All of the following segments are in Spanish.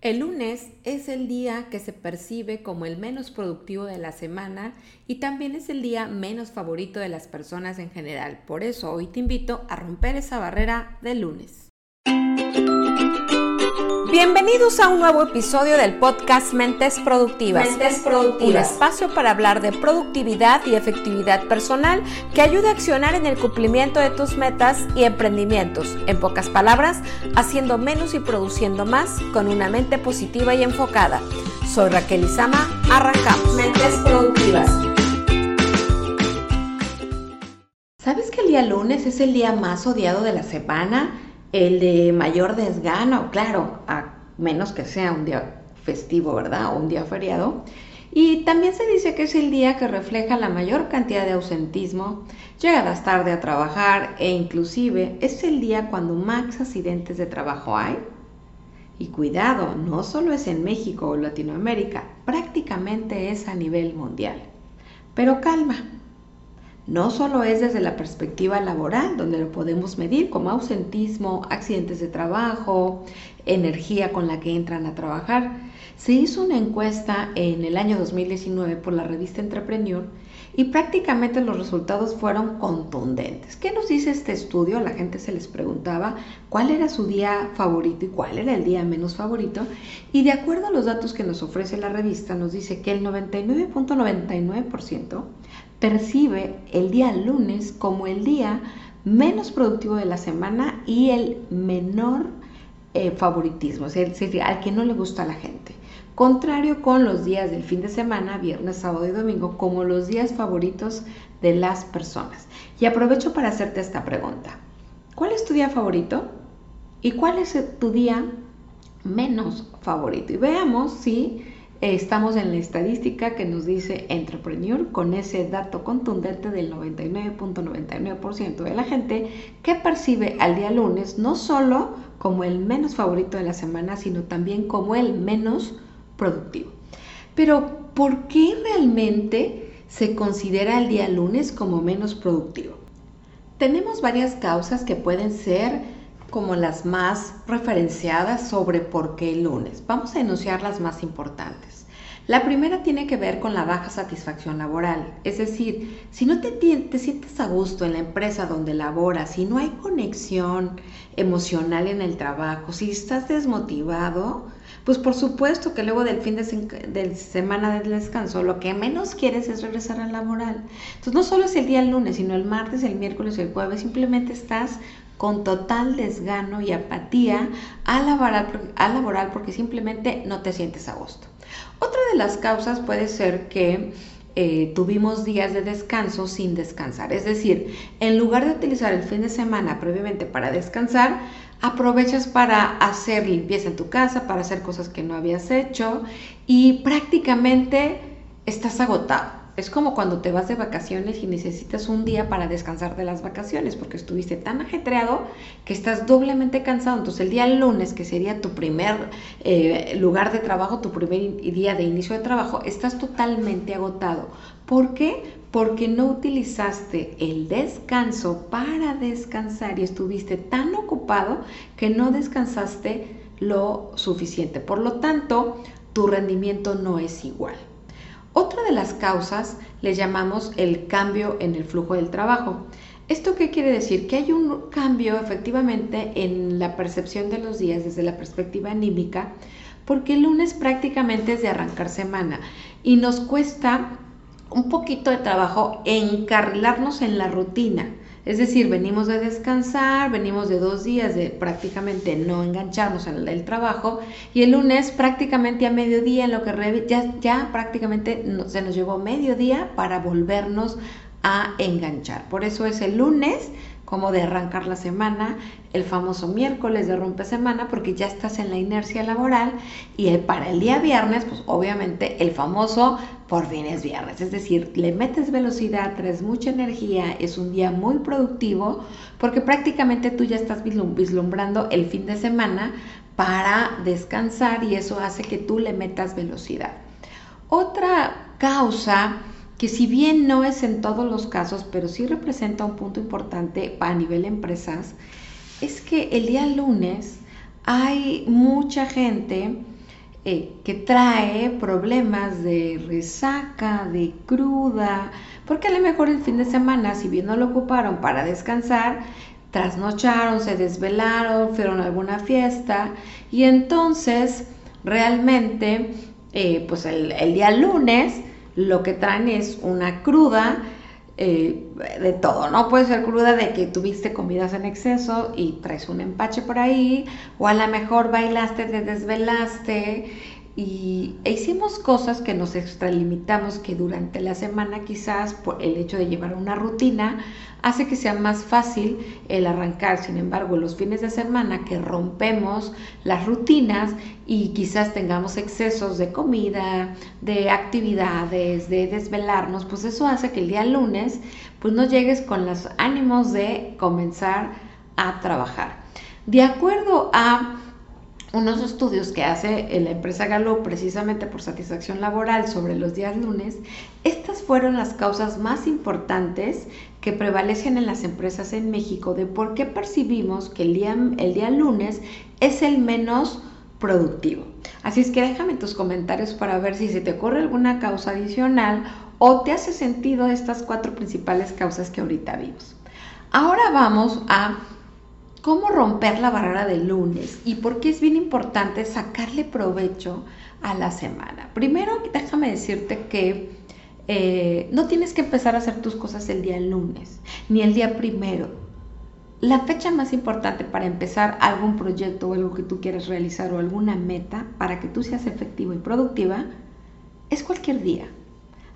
El lunes es el día que se percibe como el menos productivo de la semana y también es el día menos favorito de las personas en general. Por eso hoy te invito a romper esa barrera del lunes. Bienvenidos a un nuevo episodio del podcast Mentes Productivas. Mentes Productivas. Un espacio para hablar de productividad y efectividad personal que ayude a accionar en el cumplimiento de tus metas y emprendimientos. En pocas palabras, haciendo menos y produciendo más con una mente positiva y enfocada. Soy Raquel Izama. Arrancamos. Mentes Productivas. ¿Sabes que el día lunes es el día más odiado de la semana? El de mayor desgano, claro, a menos que sea un día festivo, ¿verdad? O un día feriado. Y también se dice que es el día que refleja la mayor cantidad de ausentismo, llegadas tarde a trabajar e inclusive es el día cuando más accidentes de trabajo hay. Y cuidado, no solo es en México o Latinoamérica, prácticamente es a nivel mundial. Pero calma, no solo es desde la perspectiva laboral, donde lo podemos medir como ausentismo, accidentes de trabajo, energía con la que entran a trabajar. Se hizo una encuesta en el año 2019 por la revista Entrepreneur y prácticamente los resultados fueron contundentes. ¿Qué nos dice este estudio? La gente se les preguntaba cuál era su día favorito y cuál era el día menos favorito. Y de acuerdo a los datos que nos ofrece la revista, nos dice que el 99.99% percibe el día lunes como el día menos productivo de la semana y el menor eh, favoritismo, es decir, al que no le gusta a la gente. Contrario con los días del fin de semana, viernes, sábado y domingo, como los días favoritos de las personas. Y aprovecho para hacerte esta pregunta. ¿Cuál es tu día favorito? ¿Y cuál es tu día menos favorito? Y veamos si Estamos en la estadística que nos dice Entrepreneur con ese dato contundente del 99.99% de la gente que percibe al día lunes no solo como el menos favorito de la semana, sino también como el menos productivo. Pero, ¿por qué realmente se considera el día lunes como menos productivo? Tenemos varias causas que pueden ser como las más referenciadas sobre por qué el lunes. Vamos a enunciar las más importantes. La primera tiene que ver con la baja satisfacción laboral, es decir, si no te, te, sientes a gusto en la empresa donde laboras, si no hay conexión emocional en el trabajo, si estás desmotivado, pues por supuesto que luego del fin de, semana de descanso lo que menos quieres es regresar al laboral. Entonces no solo es el día el lunes, sino el martes, el miércoles, el jueves, simplemente estás con total desgano y apatía a laboral, porque simplemente no te sientes a gusto. Otra de las causas puede ser que eh, tuvimos días de descanso sin descansar. Es decir, en lugar de utilizar el fin de semana previamente para descansar, aprovechas para hacer limpieza en tu casa, para hacer cosas que no habías hecho y prácticamente estás agotado. Es como cuando te vas de vacaciones y necesitas un día para descansar de las vacaciones porque estuviste tan ajetreado que estás doblemente cansado. Entonces el día lunes, que sería tu primer eh, lugar de trabajo, tu primer día de inicio de trabajo, estás totalmente agotado. ¿Por qué? Porque no utilizaste el descanso para descansar y estuviste tan ocupado que no descansaste lo suficiente. Por lo tanto, tu rendimiento no es igual. Otra de las causas le llamamos el cambio en el flujo del trabajo. ¿Esto qué quiere decir? Que hay un cambio efectivamente en la percepción de los días desde la perspectiva anímica, porque el lunes prácticamente es de arrancar semana y nos cuesta un poquito de trabajo encarrilarnos en la rutina. Es decir, venimos de descansar, venimos de dos días de prácticamente no engancharnos en el, trabajo y el lunes prácticamente a mediodía en lo que ya, prácticamente se nos llevó mediodía para volvernos a enganchar. Por eso es el lunes como de arrancar la semana, el famoso miércoles de rompe semana, porque ya estás en la inercia laboral, y para el día viernes, pues obviamente el famoso por fin es viernes, es decir, le metes velocidad, traes mucha energía, es un día muy productivo, porque prácticamente tú ya estás vislumbrando el fin de semana para descansar y eso hace que tú le metas velocidad. Otra causa que si bien no es en todos los casos, pero sí representa un punto importante a nivel empresas, es que el día lunes hay mucha gente eh, que trae problemas de resaca, de cruda, porque a lo mejor el fin de semana, si bien no lo ocuparon para descansar, trasnocharon, se desvelaron, fueron a alguna fiesta y entonces realmente eh, pues el, día lunes lo que traen es una cruda eh, de todo, ¿no? Puede ser cruda de que tuviste comidas en exceso y traes un empache por ahí, o a lo mejor bailaste, te desvelaste y e hicimos cosas que nos extralimitamos que durante la semana quizás por el hecho de llevar una rutina hace que sea más fácil el arrancar. Sin embargo, los fines de semana que rompemos las rutinas y quizás tengamos excesos de comida, de actividades, de desvelarnos, pues eso hace que el día lunes pues no llegues con los ánimos de comenzar a trabajar. De acuerdo a unos estudios que hace la empresa Gallup precisamente por satisfacción laboral sobre los días lunes, estas fueron las causas más importantes que prevalecen en las empresas en México de por qué percibimos que el día, el día lunes es el menos productivo. Así es que déjame tus comentarios para ver si se te ocurre alguna causa adicional o te hace sentido estas cuatro principales causas que ahorita vimos. Ahora vamos a cómo romper la barrera del lunes y por qué es bien importante sacarle provecho a la semana. Primero, déjame decirte que eh, no tienes que empezar a hacer tus cosas el día lunes, ni el día primero. La fecha más importante para empezar algún proyecto o algo que tú quieres realizar o alguna meta para que tú seas efectivo y productiva es cualquier día.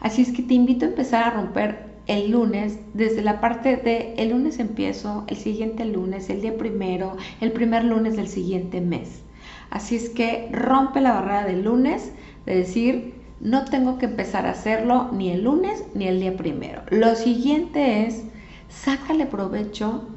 Así es que te invito a empezar a romper el lunes, desde la parte de el lunes empiezo, el siguiente lunes, el día primero, el primer lunes del siguiente mes. Así es que rompe la barrera del lunes de decir, no tengo que empezar a hacerlo ni el lunes ni el día primero. Lo siguiente es, sácale provecho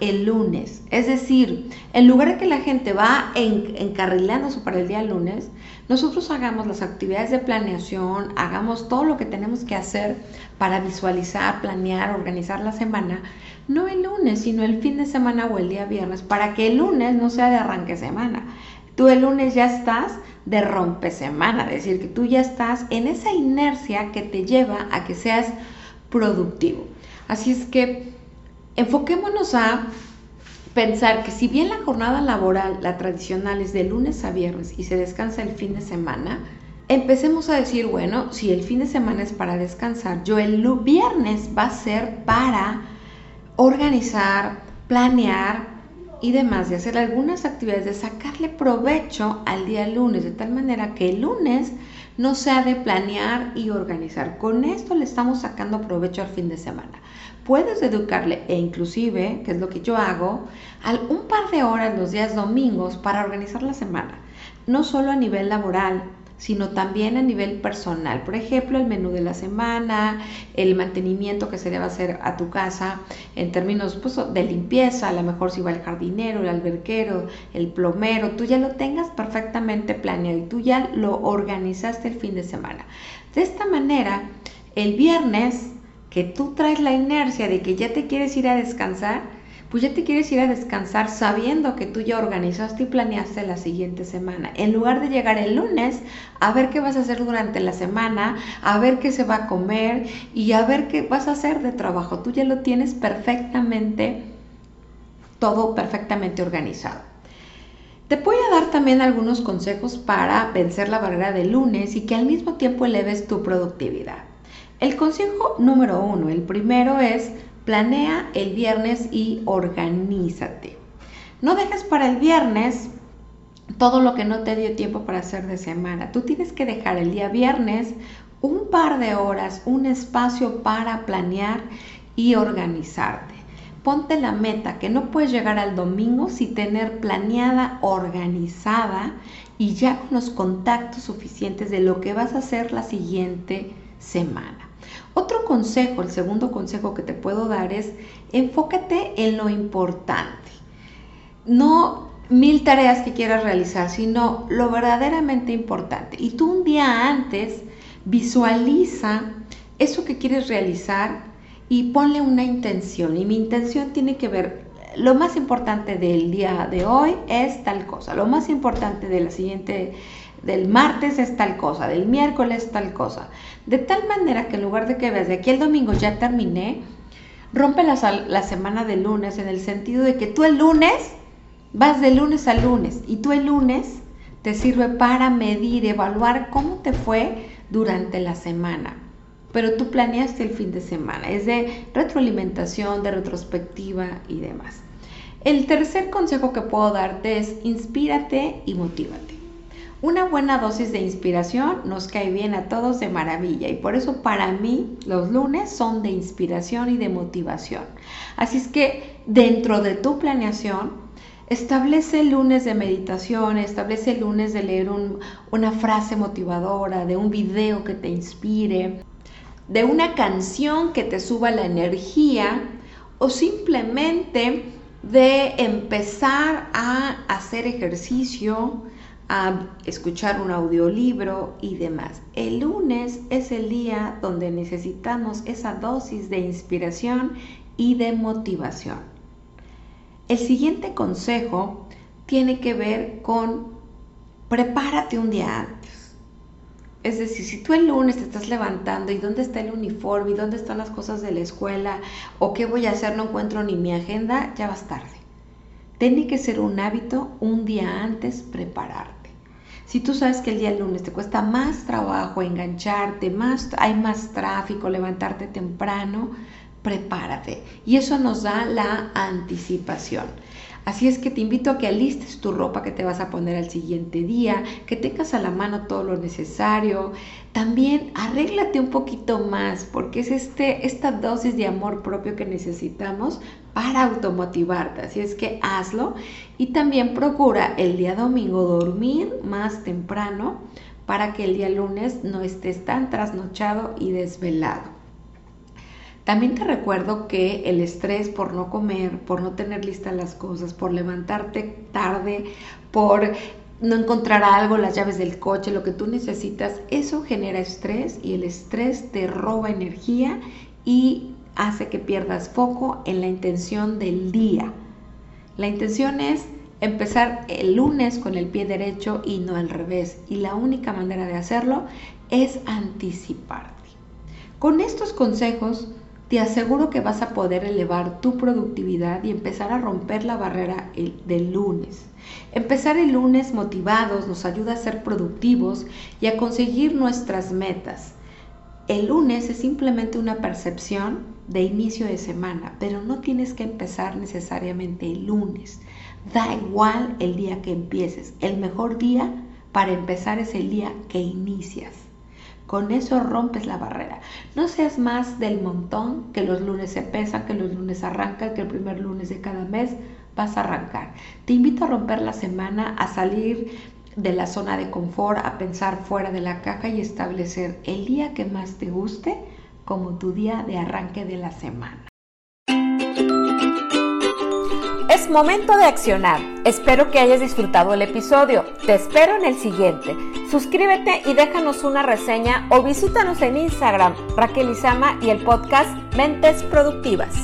el lunes. Es decir, en lugar de que la gente va encarrilándose para el día lunes, nosotros hagamos las actividades de planeación, hagamos todo lo que tenemos que hacer para visualizar, planear, organizar la semana, no el lunes, sino el fin de semana o el día viernes, para que el lunes no sea de arranque semana. Tú el lunes ya estás de rompe semana, es decir, que tú ya estás en esa inercia que te lleva a que seas productivo. Así es que enfoquémonos a pensar que si bien la jornada laboral, la tradicional, es de lunes a viernes y se descansa el fin de semana, empecemos a decir, bueno, si el fin de semana es para descansar, yo el viernes va a ser para organizar, planear y demás, de hacer algunas actividades, de sacarle provecho al día lunes, de tal manera que el lunes no sea de planear y organizar. Con esto le estamos sacando provecho al fin de semana puedes educarle e inclusive, que es lo que yo hago, al, un par de horas los días domingos para organizar la semana, no solo a nivel laboral, sino también a nivel personal. Por ejemplo, el menú de la semana, el mantenimiento que se debe hacer a tu casa en términos pues, de limpieza, a lo mejor si va el jardinero, el alberquero, el plomero, tú ya lo tengas perfectamente planeado y tú ya lo organizaste el fin de semana. De esta manera, el viernes que tú traes la inercia de que ya te quieres ir a descansar, pues ya te quieres ir a descansar sabiendo que tú ya organizaste y planeaste la siguiente semana. En lugar de llegar el lunes a ver qué vas a hacer durante la semana, a ver qué se va a comer y a ver qué vas a hacer de trabajo. Tú ya lo tienes perfectamente, todo perfectamente organizado. Te voy a dar también algunos consejos para vencer la barrera del lunes y que al mismo tiempo eleves tu productividad. El consejo número uno, el primero es planea el viernes y organízate. No dejes para el viernes todo lo que no te dio tiempo para hacer de semana. Tú tienes que dejar el día viernes un par de horas, un espacio para planear y organizarte. Ponte la meta que no puedes llegar al domingo sin tener planeada, organizada y ya con los contactos suficientes de lo que vas a hacer la siguiente semana. Otro consejo, el segundo consejo que te puedo dar es enfócate en lo importante. No mil tareas que quieras realizar, sino lo verdaderamente importante. Y tú un día antes visualiza eso que quieres realizar y ponle una intención. Y mi intención tiene que ver lo más importante del día de hoy es tal cosa, lo más importante de la siguiente del martes es tal cosa, del miércoles tal cosa. De tal manera que en lugar de que veas de aquí el domingo ya terminé, rompe la, la semana de lunes en el sentido de que tú el lunes vas de lunes a lunes y tú el lunes te sirve para medir, evaluar cómo te fue durante la semana. Pero tú planeaste el fin de semana, es de retroalimentación, de retrospectiva y demás. El tercer consejo que puedo darte es inspírate y motívate. Una buena dosis de inspiración nos cae bien a todos de maravilla y por eso para mí los lunes son de inspiración y de motivación. Así es que dentro de tu planeación, establece lunes de meditación, establece lunes de leer una frase motivadora, de un video que te inspire, de una canción que te suba la energía o simplemente de empezar a hacer ejercicio, a escuchar un audiolibro y demás. El lunes es el día donde necesitamos esa dosis de inspiración y de motivación. El siguiente consejo tiene que ver con prepárate un día antes. Es decir, si tú el lunes te estás levantando y dónde está el uniforme y dónde están las cosas de la escuela o qué voy a hacer, no encuentro ni mi agenda, ya vas tarde. Tiene que ser un hábito un día antes prepararte. Si tú sabes que el día lunes te cuesta más trabajo engancharte, más, hay más tráfico, levantarte temprano, prepárate. Y eso nos da la anticipación. Así es que te invito a que alistes tu ropa que te vas a poner al siguiente día, que tengas a la mano todo lo necesario. También arréglate un poquito más, porque es este, esta dosis de amor propio que necesitamos para automotivarte. Así es que hazlo y también procura el día domingo dormir más temprano para que el día lunes no estés tan trasnochado y desvelado. También te recuerdo que el estrés por no comer, por no tener listas las cosas, por levantarte tarde, por no encontrar algo, las llaves del coche, lo que tú necesitas, eso genera estrés y el estrés te roba energía y hace que pierdas foco en la intención del día. La intención es empezar el lunes con el pie derecho y no al revés. Y la única manera de hacerlo es anticiparte. Con estos consejos te aseguro que vas a poder elevar tu productividad y empezar a romper la barrera del lunes. Empezar el lunes motivados nos ayuda a ser productivos y a conseguir nuestras metas. El lunes es simplemente una percepción de inicio de semana, pero no tienes que empezar necesariamente el lunes. Da igual el día que empieces. El mejor día para empezar es el día que inicias. Con eso rompes la barrera. No seas más del montón que los lunes se pesan, que los lunes arrancan, que el primer lunes de cada mes vas a arrancar. Te invito a romper la semana, a salir de la zona de confort a pensar fuera de la caja y establecer el día que más te guste como tu día de arranque de la semana. Es momento de accionar. Espero que hayas disfrutado el episodio. Te espero en el siguiente. Suscríbete y déjanos una reseña o visítanos en Instagram, Raquel Izama y el podcast Mentes Productivas.